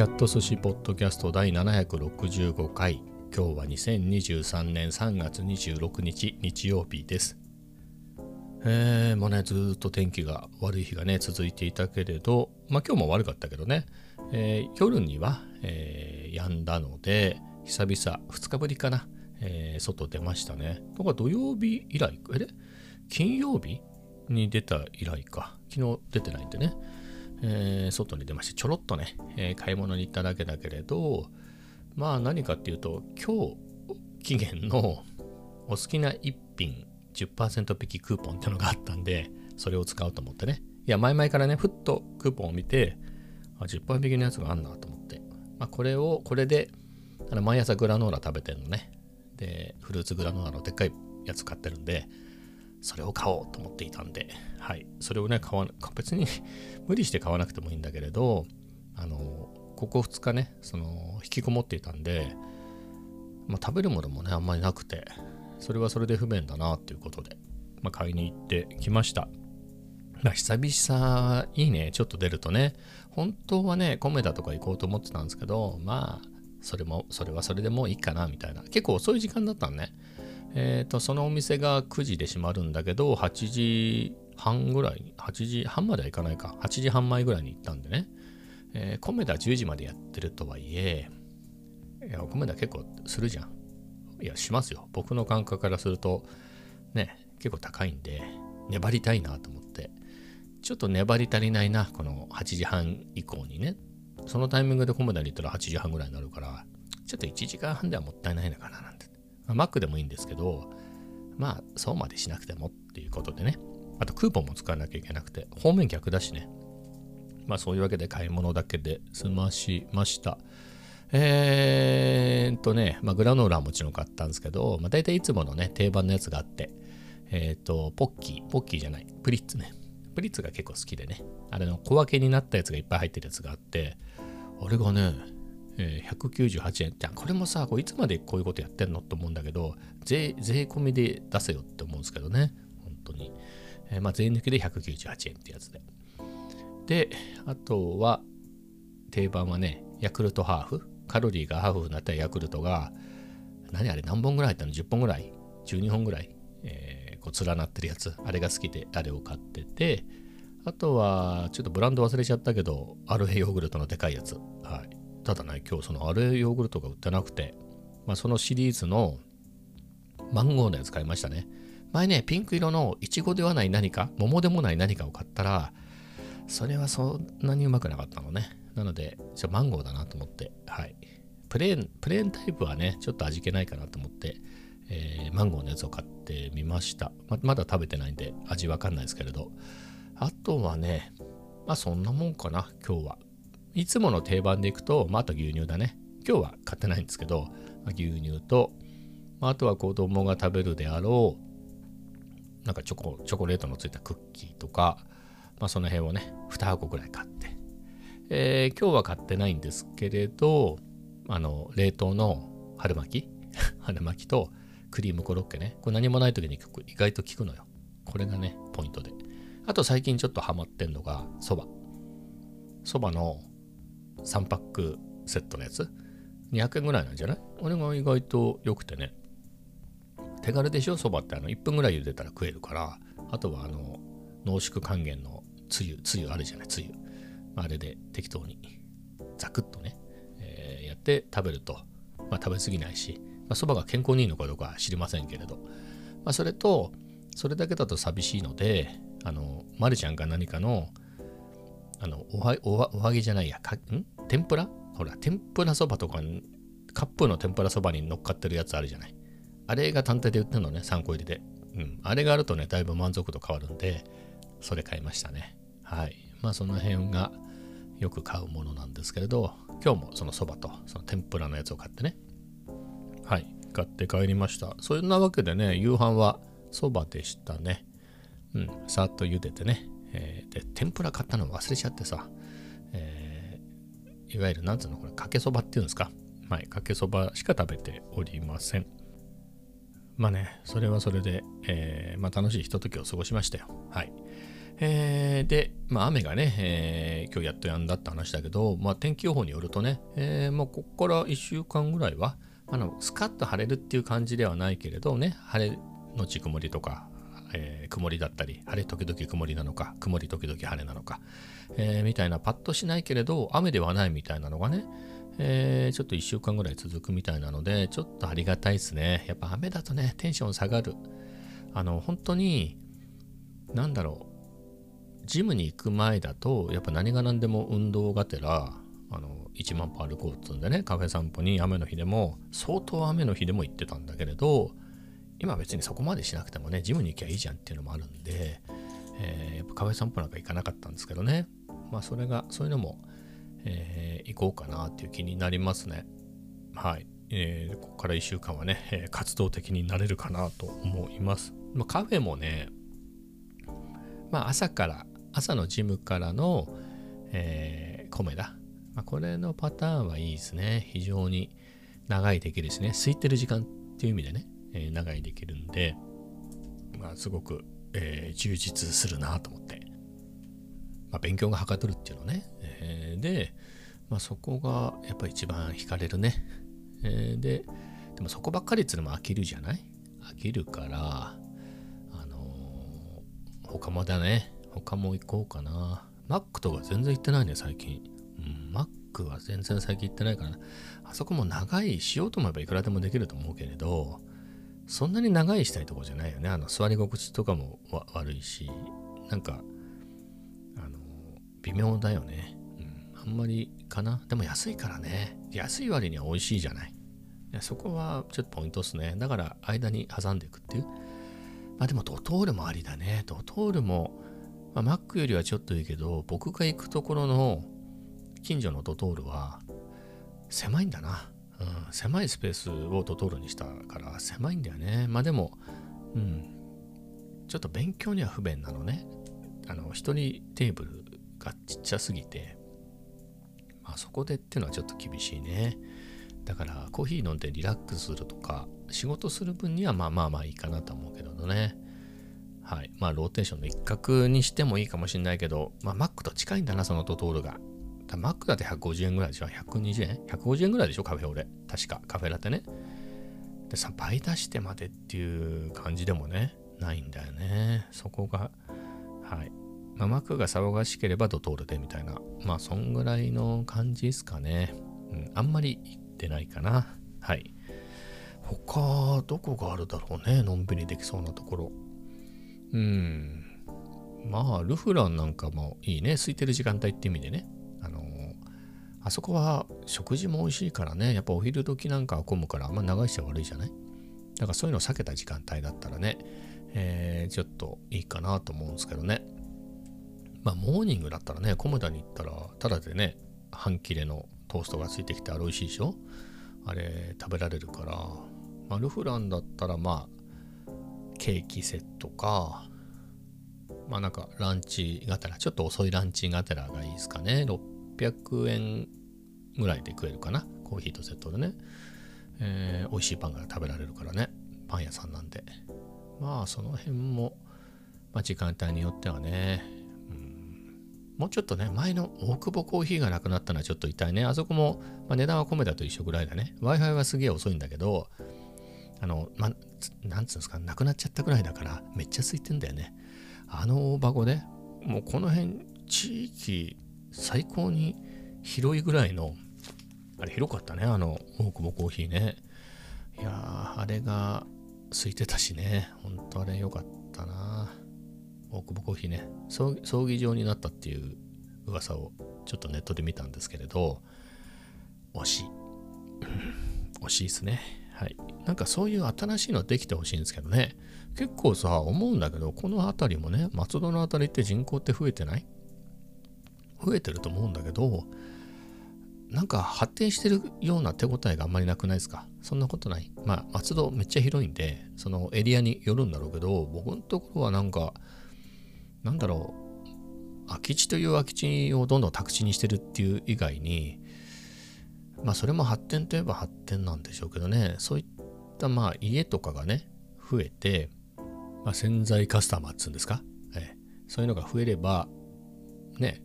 キャット寿司ポッドキャスト第765回。今日は2023年3月26日日曜日です。えー、もうねずっと天気が悪い日がね続いていたけれどまあ今日も悪かったけどね、えー、夜には、えー、止んだので久々2日ぶりかな、えー、外出ましたね。とか土曜日以来えれ金曜日に出た以来か。昨日出てないんでね。えー、外に出ましてちょろっとね、えー、買い物に行っただけだけれどまあ何かっていうと今日期限のお好きな一品10%引きクーポンってのがあったんでそれを使おうと思ってね。いや前々からねふっとクーポンを見てあ10%引きのやつがあんなと思って、まあ、これをこれであの毎朝グラノーラ食べてるのね。でフルーツグラノーラのでっかいやつ買ってるんでそれを買おうと思っていたんで、はい、それをね、買わ 別に 無理して買わなくてもいいんだけれど、あの、ここ2日ね、その、引きこもっていたんで、まあ、食べるものもね、あんまりなくて、それはそれで不便だなっていうことで、まあ、買いに行ってきました。まあ、久々いいね、ちょっと出るとね、本当はね、コメダとか行こうと思ってたんですけど、まあ、それも、それはそれでもういいかな、みたいな。結構遅い時間だったのね。えっ、ー、と、そのお店が9時で閉まるんだけど、8時半ぐらい、8時半まではいかないか、8時半前ぐらいに行ったんでね、えー、コメダ10時までやってるとはいえ、いや、コメダ結構するじゃん。いや、しますよ。僕の感覚からすると、ね、結構高いんで、粘りたいなと思って、ちょっと粘り足りないな、この8時半以降にね。そのタイミングでコメダに行ったら8時半ぐらいになるから、ちょっと1時間半ではもったいないのかななんてまあ、Mac でもいいんですけど、まあ、そうまでしなくてもっていうことでね。あと、クーポンも使わなきゃいけなくて、方面逆だしね。まあ、そういうわけで買い物だけで済ましました。えー、っとね、まあ、グラノーラはもちろん買ったんですけど、まあ、大体いつものね、定番のやつがあって、えー、っと、ポッキー、ポッキーじゃない、プリッツね。プリッツが結構好きでね、あれの小分けになったやつがいっぱい入ってるやつがあって、あれがね、えー、198円。ってこれもさこういつまでこういうことやってんのと思うんだけど税税込みで出せよって思うんですけどね。本当に、えー、まあ税抜きで198円ってやつで。であとは定番はねヤクルトハーフ。カロリーがハーフになったヤクルトが何あれ何本ぐらい入ったの？10本ぐらい？12本ぐらい、えー、こう連なってるやつ。あれが好きであれを買ってて。あとはちょっとブランド忘れちゃったけどアルヘヨーグルトのでかいやつ。はい。ただね、今日そのアレヨーグルトが売ってなくて、まあ、そのシリーズのマンゴーのやつ買いましたね。前ね、ピンク色のイチゴではない何か、桃でもない何かを買ったら、それはそんなにうまくなかったのね。なので、じゃマンゴーだなと思って、はい。プレーン、プレーンタイプはね、ちょっと味気ないかなと思って、えー、マンゴーのやつを買ってみました。ままだ食べてないんで味わかんないですけれど。あとはね、まあそんなもんかな、今日は。いつもの定番でいくと、まあ、あと牛乳だね。今日は買ってないんですけど、牛乳と、まあ、あとは子供が食べるであろう、なんかチョコ、チョコレートのついたクッキーとか、まあ、その辺をね、2箱ぐらい買って、えー、今日は買ってないんですけれど、あの、冷凍の春巻き 春巻きとクリームコロッケね。これ何もない時に意外と効くのよ。これがね、ポイントで。あと最近ちょっとハマってんのが、そば。そばの3パックセットのやつ？200円ぐらいなんじゃない？あれが意外と良くてね。手軽でしょ？そばってあの1分ぐらい茹でたら食えるから。あとはあの濃縮還元のつゆつゆあるじゃない？つゆ。あれで適当にザクッとね、えー、やって食べると、まあ、食べ過ぎないし。そば、まあ、が健康にいいのかどうかは知りませんけれど、まあ、それとそれだけだと寂しいのであのマルちゃんか何かのあのおはおお揚げじゃないや。かん？天ぷら？ほら天ぷらそばとかカップの天ぷらそばに乗っかってるやつあるじゃない。あれが単体で売ってるのね3個入りで。うん。あれがあるとねだいぶ満足度変わるんでそれ買いましたね。はい。まあその辺がよく買うものなんですけれど今日もそのそばとその天ぷらのやつを買ってね。はい。買って帰りました。そんなわけでね夕飯はそばでしたね。うん。さっと茹でてね。えー、で、天ぷら買ったの忘れちゃってさ、えー、いわゆる、なんつうの、これ、かけそばっていうんですか？はい、かけそばしか食べておりません。まあね、それはそれで、えー、まあ、楽しいひとときを過ごしましたよ。はい。えー、で、まあ、雨がね、えー、今日やっとやんだって話だけど、まあ、天気予報によるとね、えー、もうここから1週間ぐらいは、あのスカッと晴れるっていう感じではないけれどね、晴れのち曇りとか、えー、曇りだったり、晴れ時々曇りなのか、曇り時々晴れなのか、えー、みたいなパッとしないけれど、雨ではないみたいなのがね、えー、ちょっと1週間ぐらい続くみたいなので、ちょっとありがたいですね。やっぱ雨だとね、テンション下がる。あの、本当に、なんだろう、ジムに行く前だと、やっぱ何が何でも運動がてら、あの、1万歩歩こうっつうんでね、カフェ散歩に雨の日でも、相当雨の日でも行ってたんだけれど、今別にそこまでしなくてもね、ジムに行きゃいいじゃんっていうのもあるんで、えー、やっぱカフェ散歩なんか行かなかったんですけどね。まあそれが、そういうのも、えー、行こうかなっていう気になりますね。はい。えー、ここから1週間はね、え活動的になれるかなと思います。まあ、カフェもね、まあ朝から朝のジムからの、えー、米だ。まあ、これのパターンはいいですね。非常に長いできるしね。空いてる時間っていう意味でね、えー、長いできるんで、まあ、すごく、えー、充実するなと思って。まあ、勉強がはかどるっていうのね。えー、で、まあ、そこがやっぱ一番惹かれるね。えー、で、でもそこばっかりっていうのも飽きるじゃない？飽きるから、あのー、他もだね。他も行こうかな。マックとか全然行ってないね、最近。うん、マックは全然最近行ってないから。あそこも長いしようと思えばいくらでもできると思うけれど、そんなに長いしたいとこじゃないよね。あの、座り心地とかも悪いし、なんか、あの、微妙だよね。うん、あんまりかな。でも安いからね。安い割には美味しいじゃない。いやそこはちょっとポイントっすね。だから間に挟んでいくっていう。まあでもドトールもありだね。ドトールもまあ、マックよりはちょっといいけど、僕が行くところの近所のドトールは狭いんだな。うん、狭いスペースをドトールにしたから狭いんだよね。まあでも、うん、ちょっと勉強には不便なのね。あの、一人テーブルがちっちゃすぎて、まあそこでっていうのはちょっと厳しいね。だからコーヒー飲んでリラックスするとか、仕事する分にはまあまあまあいいかなと思うけどね。はい。まあ、ローテーションの一角にしてもいいかもしれないけど、まあ、Mac と近いんだな、そのトトールが。Mac だって150円ぐらいでしょ ?120 円 ?150 円ぐらいでしょ？カフェオレ。確か、カフェラテね。でさ、倍出してまでっていう感じでもね、ないんだよね。そこが、はい。まあ、Mac が騒がしければドトールでみたいな。まあ、そんぐらいの感じですかね。うん、あんまり行ってないかな。はい。他、どこがあるだろうね？のんびりできそうなところ。うん。まあ、ルフランなんかもいいね。空いてる時間帯って意味でね。あ、そこは食事も美味しいからね。やっぱお昼時なんかは混むからあんま長いしちゃ悪いじゃない？だからそういうのを避けた時間帯だったらね、えー、ちょっといいかなと思うんですけどね。まあ、モーニングだったらね、コモダに行ったら、ただでね、半切れのトーストがついてきてあれ美味しいでしょ？あれ食べられるから、まあ、ルフランだったらまあ、ケーキセットか、まあなんかランチがてら、ちょっと遅いランチがてらがいいですかね。600円ぐらいで食えるかな。コーヒーとセットでね。えー、美味しいパンが食べられるからね。パン屋さんなんで。まあその辺も、まあ、時間帯によってはね、うん、もうちょっとね、前の大久保コーヒーがなくなったのはちょっと痛いね。あそこも、まあ、値段は米だと一緒ぐらいだね。Wi-Fi はすげえ遅いんだけど、あの、ま、なんつうんですか、なくなっちゃったぐらいだから、めっちゃ空いてんだよね。あの大箱で、もうこの辺、地域最高に広いぐらいの、あれ広かったね、あの、大久保コーヒーね。いやー、あれが空いてたしね、ほんとあれ良かったな。大久保コーヒーね、葬儀場になったっていう噂をちょっとネットで見たんですけれど、惜しい。惜しいですね。はい。なんかそういう新しいのできてほしいんですけどね。結構さ、思うんだけど、この辺りもね、松戸の辺りって人口って増えてない？増えてると思うんだけど、なんか発展してるような手応えがあんまりなくないですか？そんなことない。まあ、松戸めっちゃ広いんで、そのエリアによるんだろうけど、僕のところはなんか、なんだろう、空き地という空き地をどんどん宅地にしてるっていう以外に、まあそれも発展といえば発展なんでしょうけどね、そういったまあ家とかがね、増えて、まあ、潜在カスタマーっつうんですか、え。そういうのが増えればね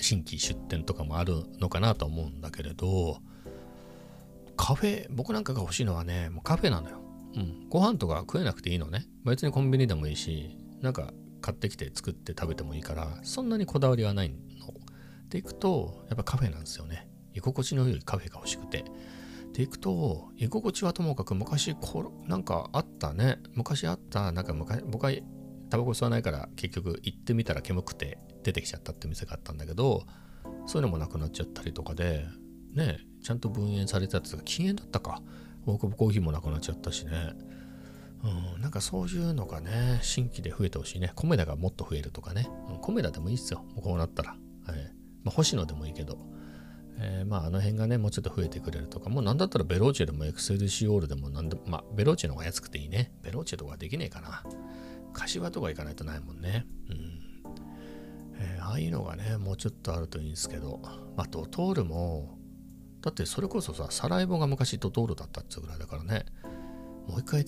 新規出店とかもあるのかなと思うんだけれどカフェ僕なんかが欲しいのはねもうカフェなのよ、うん、ご飯とか食えなくていいのね。別にコンビニでもいいしなんか買ってきて作って食べてもいいからそんなにこだわりはないの。でいくとやっぱカフェなんですよね。居心地の良いカフェが欲しくて。でいくと居心地はともかく昔こなんかあったね。昔あったなんか昔僕はタバコ吸わないから結局行ってみたら煙くて出てきちゃったって店があったんだけどそういうのもなくなっちゃったりとかでねちゃんと分煙されてたやつが禁煙だったか大久保コーヒーもなくなっちゃったしねうん、なんかそういうのがね、新規で増えてほしいね。コメダがもっと増えるとかね。うん、コメダでもいいっすよ。こうなったら。はい、まあ、星野でもいいけど。えー、まああの辺がね、もうちょっと増えてくれるとか、もうなんだったらベローチェでもエクセルシオールでもなんでまあベローチェの方が安くていいね。ベローチェとかできねえかな。柏とか行かないとないもんね。うん。えー、ああいうのがね、もうちょっとあるといいんですけど、あドトールも、だってそれこそさ、サラエボが昔ドトールだったっつうぐらいだからね、もう一回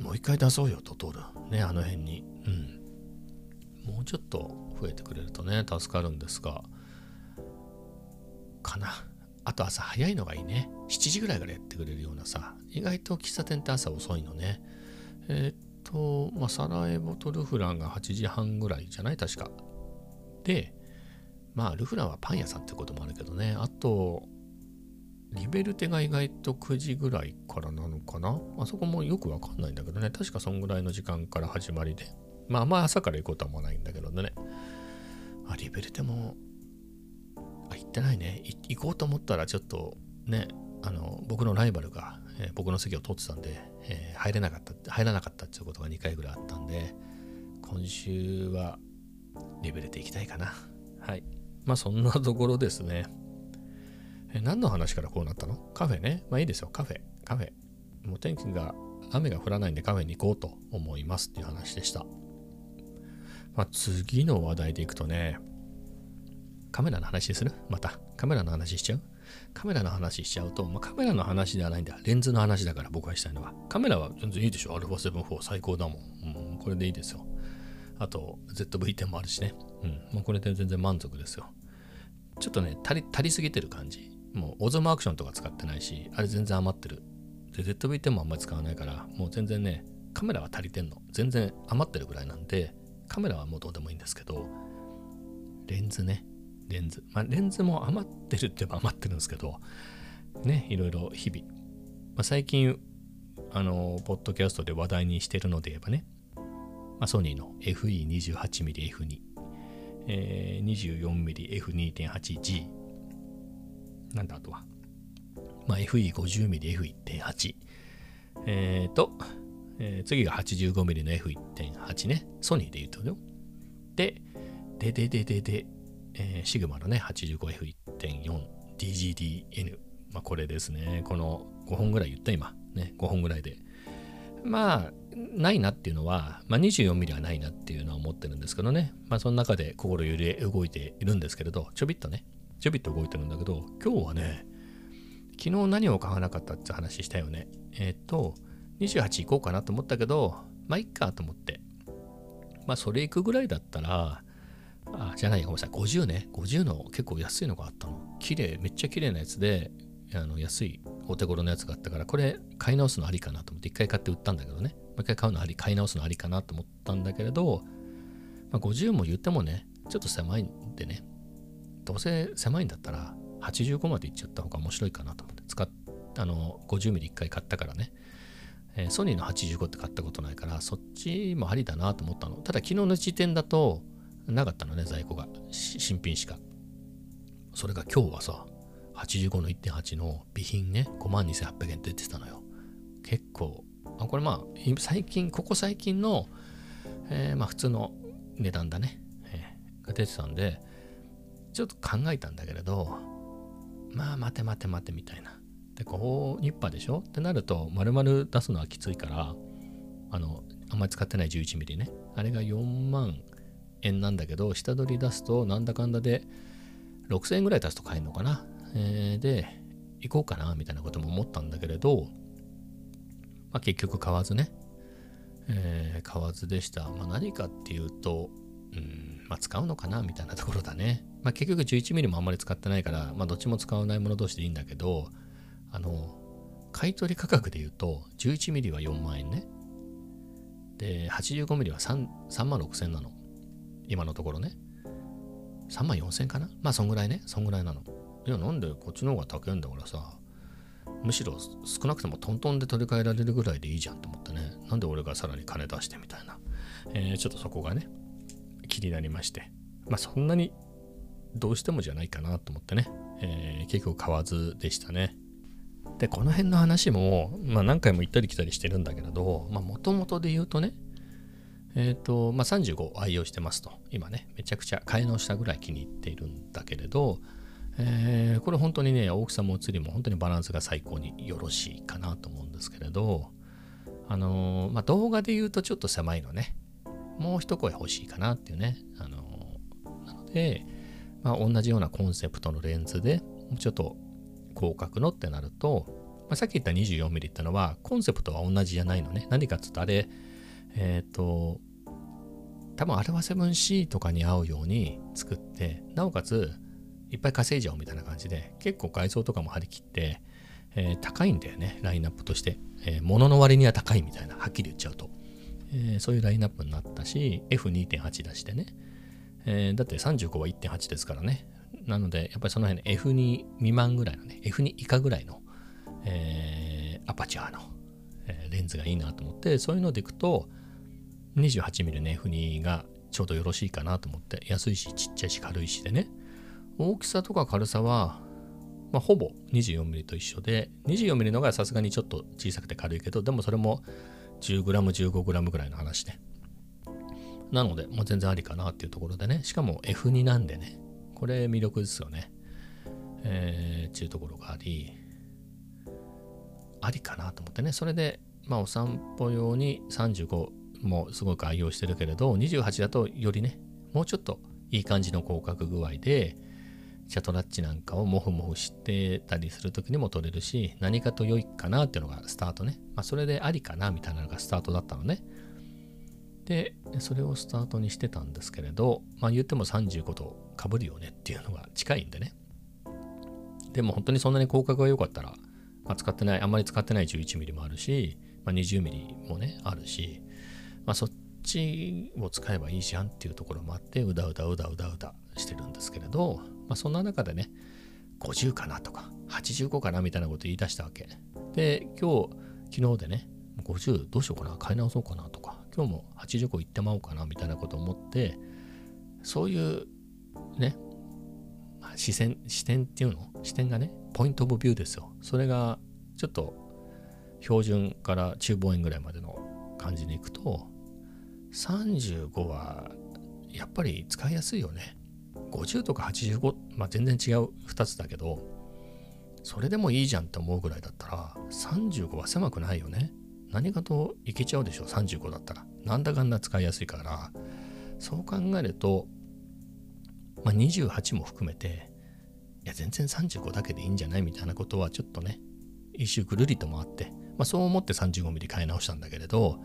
もう一回出そうよと通る。ね、あの辺に。うん。もうちょっと増えてくれるとね、助かるんですが、かな。あと朝早いのがいいね。7時ぐらいからやってくれるようなさ、意外と喫茶店って朝遅いのね。えー、っと、まあ、サラエボとルフランが8時半ぐらいじゃない？確か。で、まあ、ルフランはパン屋さんってこともあるけどね。あと、リベルテが意外と9時ぐらいからなのかなあそこもよくわかんないんだけどね。確かそんぐらいの時間から始まりで。まあまあ朝から行こうとは思わないんだけどね。あ、リベルテも、あ、行ってないね。行こうと思ったらちょっとね、あの、僕のライバルが、えー、僕の席を取ってたんで、えー、入れなかった、入らなかったっていうことが2回ぐらいあったんで、今週はリベルテ行きたいかな。はい。まあそんなところですね。え何の話からこうなったの？カフェね。まあいいですよ。カフェ。カフェ。もう天気が、雨が降らないんでカフェに行こうと思いますっていう話でした。まあ次の話題でいくとね、カメラの話する？また。カメラの話しちゃう？カメラの話しちゃうと、まあ、カメラの話ではないんだ。レンズの話だから僕がしたいのは。カメラは全然いいでしょ。α7-4 最高だもん。うん、これでいいですよ。あと、ZV-10 もあるしね。うん、もうこれで全然満足ですよ。ちょっとね、足り足りすぎてる感じ。もうオゾムアクションとか使ってないし、あれ全然余ってる。で、ZV-10 もあんまり使わないから、もう全然ね、カメラは足りてんの。全然余ってるぐらいなんで、カメラはもうどうでもいいんですけど、レンズね、レンズ。まあ、レンズも余ってるって言えば余ってるんですけど、ね、いろいろ日々。まあ、最近、あの、ポッドキャストで話題にしてるので言えばね、まあ、ソニーの FE28mmF2、えー、24mmF2.8G、なんだあとは。まあ、FE50mmF1.8。えっ、ー、と、えー、次が 85mm の F1.8 ね。ソニーで言うとよ。で、で、で、で、で、で、えー、シグマのね、85F1.4 DGDN。まあ、これですね。この5本ぐらい言った今。ね、5本ぐらいで。まあ、ないなっていうのは、まあ、24mm はないなっていうのは思ってるんですけどね。まあ、その中で心揺れ動いているんですけれど、ちょびっとね、ちょびっと動いてるんだけど、今日はね、昨日何を買わなかったって話したよね。えっ、ー、と、28行こうかなと思ったけど、まあ、いっかと思って。まあ、それ行くぐらいだったら、あ、じゃないごめんなさい、50ね。50の結構安いのがあったの。綺麗、めっちゃ綺麗なやつで、あの安いお手頃のやつがあったから、これ買い直すのありかなと思って、一回買って売ったんだけどね。もう一回買うのあり、買い直すのありかなと思ったんだけれど、まあ、50も言ってもね、ちょっと狭いんでね、どうせ狭いんだったら85までいっちゃった方が面白いかなと思って使っあの 50mm1 回買ったからね、えー、ソニーの85って買ったことないからそっちもありだなと思ったの。ただ昨日の時点だとなかったのね在庫が。新品しか。それが今日はさ85の1.8の備品ね52,800円出てたのよ結構あこれまあ最近ここ最近の、えー、まあ普通の値段だね、えー、が出てたんでちょっと考えたんだけれど、まあ待て待て待てみたいな。で、高ニッパーでしょ？ってなると、丸々出すのはきついから、あの、あんまり使ってない 11mm ね。あれが4万円なんだけど、下取り出すとなんだかんだで6000円ぐらい出すと買えるのかな。えー、で、行こうかなみたいなことも思ったんだけれど、まあ、結局買わずね、えー、買わずでした。まあ、何かっていうと、うんまあ、使うのかなみたいなところだね。まあ、結局 11mm もあんまり使ってないから、まあ、どっちも使わないもの同士でいいんだけど、あの、買取価格で言うと、11mm は4万円ね。で、85mm は 3, 3万6千なの。今のところね。3万4千かなまあ、そんぐらいね。そんぐらいなの。いや、なんでこっちの方が高いんだからさ。むしろ少なくともトントンで取り替えられるぐらいでいいじゃんと思ってね。なんで俺がさらに金出してみたいな。えー、ちょっとそこがね、気になりまして。まあ、そんなにどうしてもじゃないかなと思ってね。えー、結構買わずでしたね。で、この辺の話も、まあ何回も行ったり来たりしてるんだけれど、まあもともとで言うとね、えっ、ー、と、まあ35愛用してますと。今ね、めちゃくちゃ替え直したぐらい気に入っているんだけれど、えー、これ本当にね、大きさも写りも本当にバランスが最高によろしいかなと思うんですけれど、あのー、まあ動画で言うとちょっと狭いのね。もう一声欲しいかなっていうね。あのー、なので、まあ同じようなコンセプトのレンズでもう、ちょっと広角のってなると、まあ、さっき言った 24mm ってのはコンセプトは同じじゃないのね。何かっつうとあれ、えっ、と、多分あれは 7C とかに合うように作って、なおかついっぱい稼いじゃおうみたいな感じで、結構外装とかも張り切って、えー、高いんだよね、ラインナップとして。えー、物の割には高いみたいな、はっきり言っちゃうと。えー、そういうラインナップになったし、F2.8 出してね。えー、だって35は1.8ですからね。なので、やっぱりその辺の F2 未満ぐらいのね、F2 以下ぐらいの、えー、アパチャーの、えー、レンズがいいなと思って、そういうのでいくと、28mm の F2 がちょうどよろしいかなと思って、安いし、ちっちゃいし、軽いしでね。大きさとか軽さは、まあ、ほぼ 24mm と一緒で、24mm のがさすがにちょっと小さくて軽いけど、でもそれも 10g、15g ぐらいの話で。なので、もう全然ありかなっていうところでね、しかも F2 なんでね、これ魅力ですよね。えー、っていうところがあり、ありかなと思ってね。それで、まあお散歩用に35もすごく愛用してるけれど、28だとよりね、もうちょっといい感じの広角具合で、シャトラッチなんかをモフモフしてたりする時にも撮れるし、何かと良いかなっていうのがスタートね。まあそれでありかなみたいなのがスタートだったのね。で、それをスタートにしてたんですけれど、まあ言っても35とかぶるよねっていうのが近いんでね。でも本当にそんなに広角が良かったら、まあ、使ってない、あんまり使ってない 11mm もあるし、まあ、20mm もね、あるし、まあ、そっちを使えばいいじゃんっていうところもあって、うだうだうだうだうだしてるんですけれど、まあ、そんな中でね、50かなとか、85かなみたいなこと言い出したわけ。で、今日、昨日でね、50どうしようかな、買い直そうかなとか、今日も85行ってまおうかなみたいなこと思って、そういうね、視線、視点っていうの？視点がね、ポイントオブビューですよ。それがちょっと標準から中望遠ぐらいまでの感じにいくと、35はやっぱり使いやすいよね。50とか85、まあ全然違う2つだけど、それでもいいじゃんって思うぐらいだったら、35は狭くないよね。何かといけちゃうでしょ、35だったら。なんだかんだ使いやすいから、そう考えると、まあ、28も含めて、いや、全然35だけでいいんじゃないみたいなことはちょっとね、一周ぐるりと回って、まあ、そう思って 35mm 買い直したんだけれど、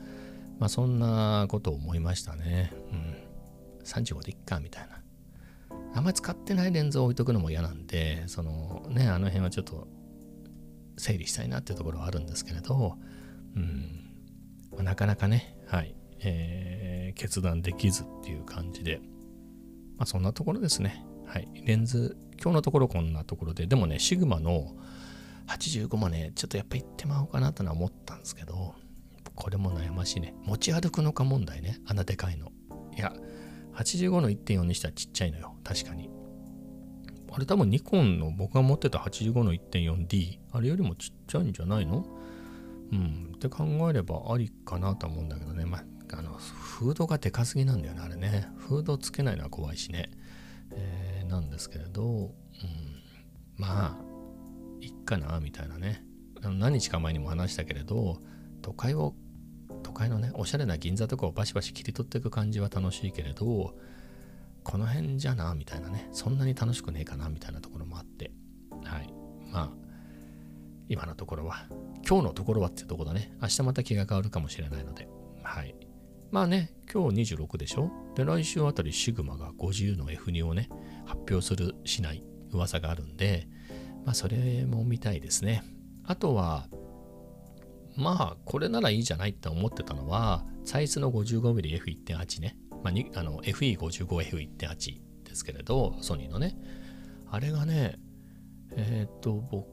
まあ、そんなことを思いましたね。うん。35でいっか、みたいな。あんまり使ってないレンズを置いとくのも嫌なんで、そのね、あの辺はちょっと整理したいなっていうところはあるんですけれど、うん、まあ、なかなかね、はい、えー、決断できずっていう感じで、まあそんなところですね。はい。レンズ、今日のところこんなところで、でもね、シグマの85もね、ちょっとやっぱ行ってまおうかなとは思ったんですけど、これも悩ましいね。持ち歩くのか問題ね。あんなでかいの。いや、85の1.4にしてはちっちゃいのよ。確かに。あれ多分ニコンの僕が持ってた85の 1.4D、あれよりもちっちゃいんじゃないの？うん。って考えればありかなと思うんだけどね。まあ、あの、フードがでかすぎなんだよね、あれね。フードつけないのは怖いしね。えー、なんですけれど、うん、まあ、いっかな、みたいなね。何日か前にも話したけれど、都会を、都会のね、おしゃれな銀座とかをバシバシ切り取っていく感じは楽しいけれど、この辺じゃな、みたいなね、そんなに楽しくねえかな、みたいなところもあって、はい。まあ、今のところは、今日のところはっていうところだね。明日また気が変わるかもしれないので、はい。まあね、今日26でしょ？で、来週あたりシグマが50の F2 をね、発表するしない噂があるんで、まあそれも見たいですね。あとは、まあこれならいいじゃないって思ってたのは、サイズの 55mmF1.8 ね。まあ、FE55F1.8 ですけれど、ソニーのね。あれがね、えっ、と、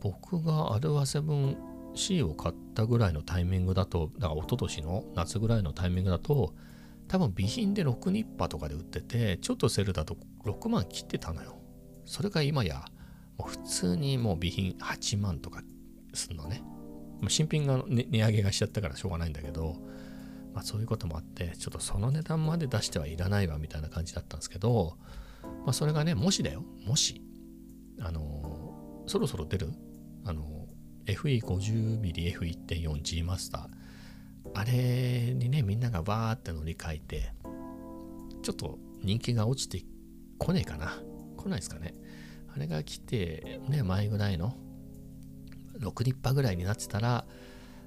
僕がアルワ 7C を買ったぐらいのタイミングだと、だから一昨年の夏ぐらいのタイミングだと、多分備品で6ニッパとかで売ってて、ちょっとセルだと6万切ってたのよ。それが今や、もう普通にもう備品8万とかすんのね。新品が、ね、値上げがしちゃったからしょうがないんだけど、まあそういうこともあって、ちょっとその値段まで出してはいらないわみたいな感じだったんですけど、まあそれがね、もしだよ、もし、あの、そろそろ出る、あの、FE50mmF1.4G マスター、あれにね、みんながバーって乗り換えて、ちょっと人気が落ちてこねえかな。来ないですかね。あれが来て、ね、前ぐらいの6立派ぐらいになってたら、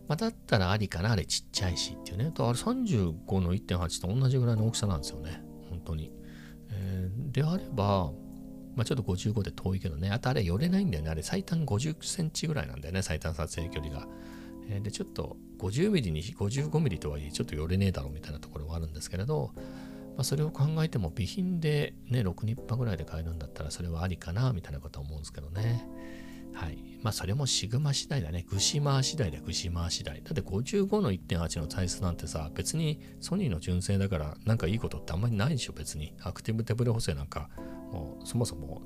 まあ、だったらありかな、あれちっちゃいしっていうね。とあれ35の1.8と同じぐらいの大きさなんですよね。本当に。えー、であれば、まあ、ちょっと55で遠いけどね。あとあれ寄れないんだよね。あれ最短50センチぐらいなんだよね。最短撮影距離が。えー、で、ちょっと50ミリに55ミリとはいえちょっと寄れねえだろうみたいなところはあるんですけれど、まあ、それを考えても備品でね、6ニッパぐらいで買えるんだったらそれはありかなみたいなことは思うんですけどね。はい。まあそれもシグマ次第だね。グシマー次第だ、グシマー次第。だって55の1.8のサイズなんてさ、別にソニーの純正だからなんかいいことってあんまりないでしょ、別に。アクティブ手ブレ補正なんか、もうそもそも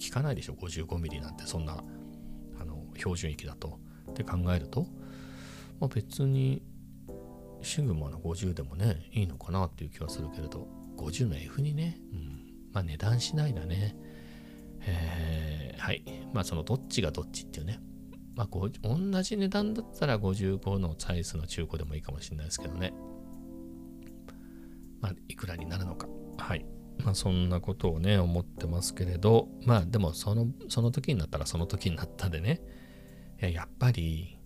効かないでしょ、55ミリなんてそんなあの標準域だと。って考えると、まあ、別にシグマの50でもね、いいのかなっていう気はするけれど、50の F にね、うん、まあ値段次第だね。えー、はい。まあそのどっちがどっちっていうね。まあ同じ値段だったら55のサイズの中古でもいいかもしれないですけどね。まあいくらになるのか。はい。まあそんなことをね、思ってますけれど、まあでもその、その時になったらその時になったでね、いややっぱり、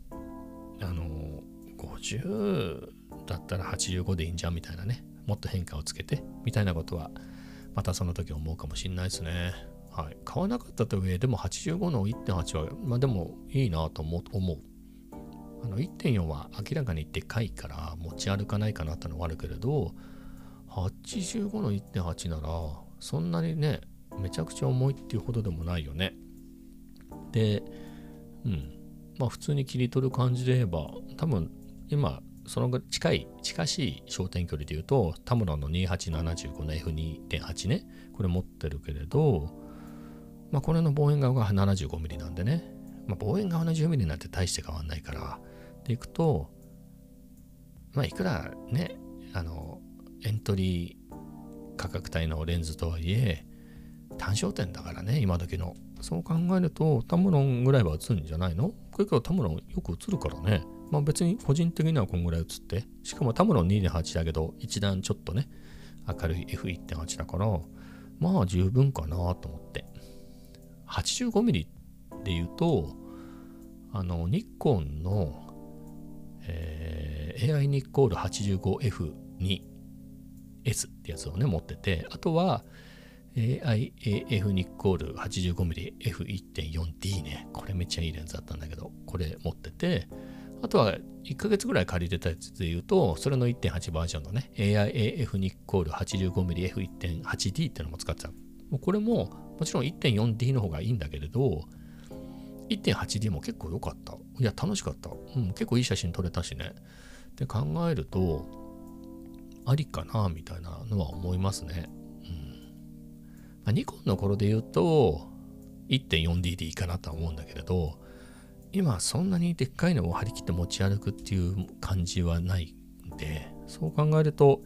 あの、50だったら85でいいんじゃんみたいなね、もっと変化をつけてみたいなことは、またその時思うかもしれないですね。はい、買わなかったとはいえ、でも85の1.8は、まあでもいいなと思う。あの1.4は明らかにでかいから持ち歩かないかなってのはあるけれど、85の1.8なら、そんなにね、めちゃくちゃ重いっていうほどでもないよね。で、うん。まあ普通に切り取る感じで言えば、多分今、その近い、近しい焦点距離で言うと、タムロンの2875の F2.8 ね、これ持ってるけれど、まあ、これの望遠側が 75mm なんでね、まあ、望遠側の 10mm なんて大して変わんないから、でいくと、まあ、いくらね、あの、エントリー価格帯のレンズとはいえ、単焦点だからね、今時の。そう考えると、タムロンぐらいは映るんじゃないの？結構タムロンよく映るからね。まあ別に個人的にはこんぐらい映って、しかもタムロン2.8だけど、一段ちょっとね、明るい F1.8 だから、まあ十分かなと思って。85ミリで言うと、あの、ニッコンの、えー、AI ニッコール 85F2S ってやつをね、持ってて、あとは AIAF ニッコール 85mmF1.4D ね。これめっちゃいいレンズだったんだけど、これ持ってて、あとは1ヶ月ぐらい借りてたやつで言うと、それの1.8バージョンのね、AIAF ニッコール 85mmF1.8D ってのも使ってた。もうこれももちろん 1.4D の方がいいんだけれど、1.8D も結構良かった。いや、楽しかった。うん、結構いい写真撮れたしね。って考えると、ありかな、みたいなのは思いますね。うんまあ、ニコンの頃で言うと、1.4D でいいかなとは思うんだけれど、今そんなにでっかいのを張り切って持ち歩くっていう感じはないんで、そう考えると、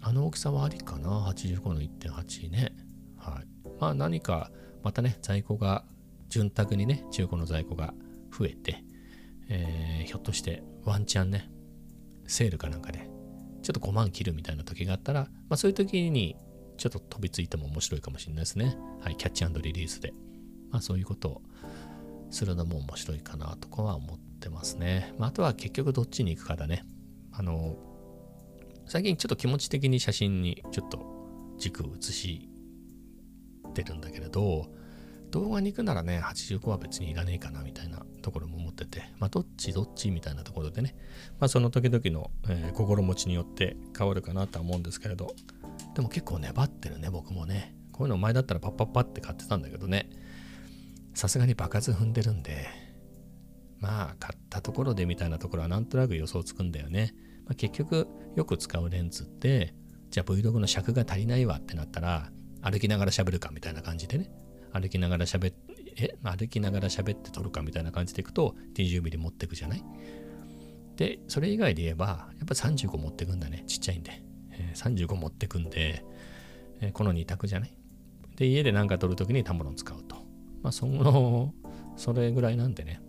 あの大きさはありかな、85の1.8ね。まあ何かまたね、在庫が、潤沢にね、中古の在庫が増えて、えー、ひょっとしてワンチャンね、セールかなんかで、ちょっと5万切るみたいな時があったら、まあそういう時にちょっと飛びついても面白いかもしれないですね。はい、キャッチリリースで。まあそういうことをするのも面白いかなとかは思ってますね。まああとは結局どっちに行くかだね。あの、最近ちょっと気持ち的に写真にちょっと軸を移してるんだけれど、動画に行くならね、85は別にいらねえかなみたいなところも思ってて、まあ、どっちどっちみたいなところでね、まあ、その時々の、えー、心持ちによって変わるかなとは思うんですけれど、でも結構粘ってるね、僕もね。こういうの前だったらパッパッパって買ってたんだけどね、さすがに爆発踏んでるんで、まあ、買ったところでみたいなところはなんとなく予想つくんだよね。まあ、結局、よく使うレンズって、じゃあ Vlog の尺が足りないわってなったら、歩きながら喋るかみたいな感じでね、歩きながら喋って、え？歩きながら喋って撮るかみたいな感じでいくと 20mm 持ってくじゃない？で、それ以外で言えば、やっぱ35持ってくんだね。ちっちゃいんで。えー、35持ってくんで、えー、この2択じゃない？で、家で何か撮るときにタモロン使うと。まあ、その、それぐらいなんでね、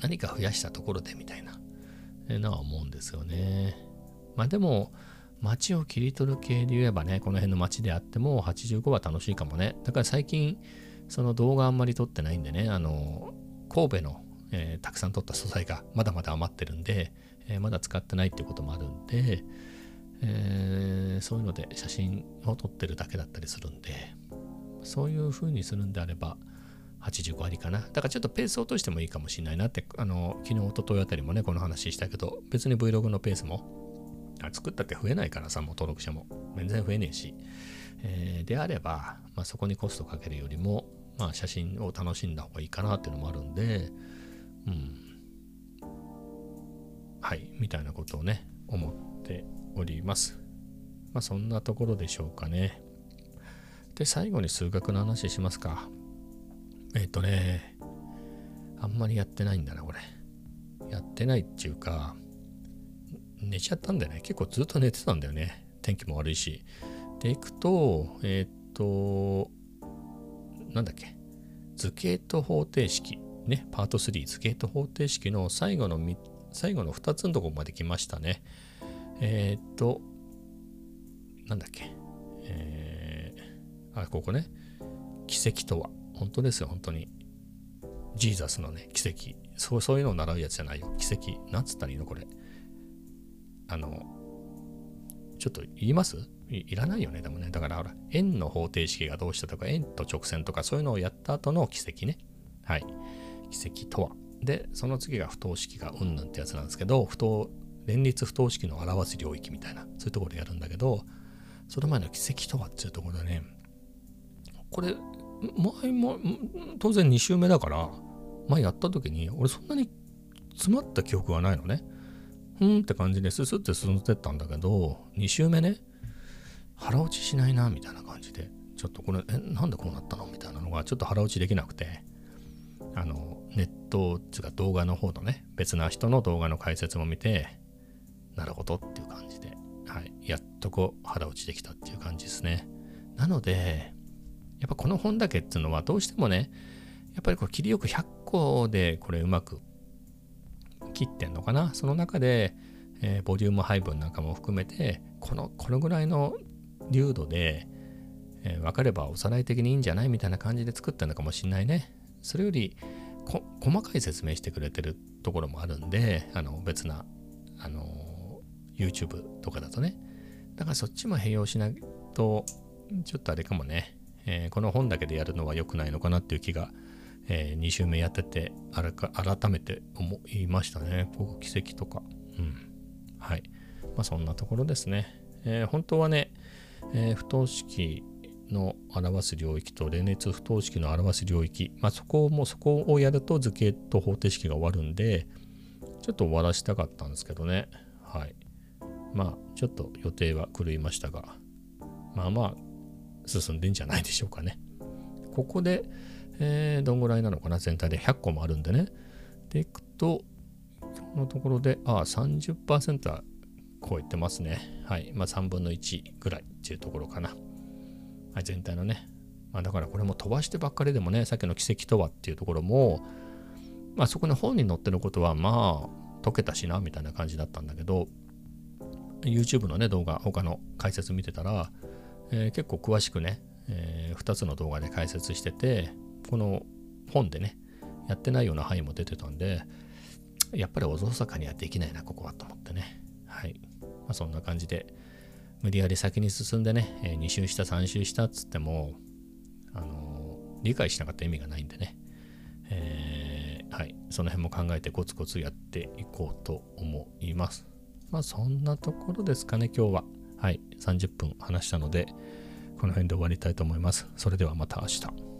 何か増やしたところでみたいな、えー、のは思うんですよね。まあでも、街を切り取る系で言えばね、この辺の街であっても85は楽しいかもね。だから最近、その動画あんまり撮ってないんでね、あの、神戸の、えー、たくさん撮った素材がまだまだ余ってるんで、えー、まだ使ってないっていうこともあるんで、えー、そういうので写真を撮ってるだけだったりするんで、そういう風にするんであれば、85ありかな。だからちょっとペース落としてもいいかもしれないなって、あの、昨日、一昨日あたりもね、この話したけど、別に Vlog のペースも作ったって増えないからさ、もう登録者も。全然増えねえし。えー、であれば、まあ、そこにコストかけるよりも、まあ、写真を楽しんだ方がいいかなっていうのもあるんで、うん。はい、みたいなことをね、思っております。まあ、そんなところでしょうかね。で、最後に数学の話しますか。えっ、ー、とね、あんまりやってないんだな、これ。やってないっていうか、寝ちゃったんだよね。結構ずっと寝てたんだよね。天気も悪いし。で、行くと、えっ、と、なんだっけ。図形と方程式。ね、パート3、図形と方程式の最後の最後の2つのとこまで来ましたね。えっ、と、なんだっけ。えー、あ、ここね。奇跡とは。本当ですよ、本当に。ジーザスのね、奇跡。そうそういうのを習うやつじゃないよ。奇跡。なんつったらいいのこれ。あの、ちょっと言います？いらないよね、でもね。だから、ほら、円の方程式がどうしたとか、円と直線とか、そういうのをやった後の奇跡ね。はい。奇跡とは。で、その次が不等式がうんぬんってやつなんですけど、不等、連立不等式の表す領域みたいな、そういうところでやるんだけど、その前の奇跡とはっていうところでね、これ、前も、当然2週目だから、前やった時に、俺そんなに詰まった記憶はないのね。ふんって感じでススって進んでったんだけど、2週目ね、腹落ちしないな、みたいな感じで、ちょっとこれ、え、なんでこうなったの？みたいなのが、ちょっと腹落ちできなくて、あの、ネットつうか動画の方のね、別な人の動画の解説も見て、なるほどっていう感じで、はい、やっとこう腹落ちできたっていう感じですね。なので、やっぱこの本だけっていうのはどうしてもね、やっぱりこう切りよく100個でこれうまく切ってんのかな？その中で、えー、ボリューム配分なんかも含めてこのこのぐらいの流度で、えー、分かればおさらい的にいいんじゃないみたいな感じで作ったのかもしんないね。それより細かい説明してくれてるところもあるんであの別なあの YouTube とかだとね。だからそっちも併用しないとちょっとあれかもね、えー、この本だけでやるのは良くないのかなっていう気がえー、2週目やってて改めて思いましたね。僕奇跡とか。うん。はい。まあそんなところですね。えー、本当はね、えー、不等式の表す領域と連立不等式の表す領域、まあそこもそこをやると図形と方程式が終わるんで、ちょっと終わらしたかったんですけどね。はい。まあちょっと予定は狂いましたが、まあまあ進んでんじゃないでしょうかね。ここで、えー、どんぐらいなのかな？全体で100個もあるんでね。でいくと、今日のところで、ああ、30%は超えてますね。はい。まあ3分の1ぐらいっていうところかな。はい、全体のね。まあだからこれも飛ばしてばっかりでもね、さっきの奇跡とはっていうところも、まあそこの本に載ってることはまあ解けたしなみたいな感じだったんだけど、YouTube のね動画、他の解説見てたら、えー、結構詳しくね、えー、2つの動画で解説してて、この本でね、やってないような範囲も出てたんで、やっぱりおぞそかにはできないな、ここはと思ってね。はい。まあ、そんな感じで無理やり先に進んでね、え、2周した3周したっつっても、あのー、理解しなかった意味がないんでね、えー、はい、その辺も考えてコツコツやっていこうと思います。まあそんなところですかね、今日は。はい、30分話したので、この辺で終わりたいと思います。それではまた明日。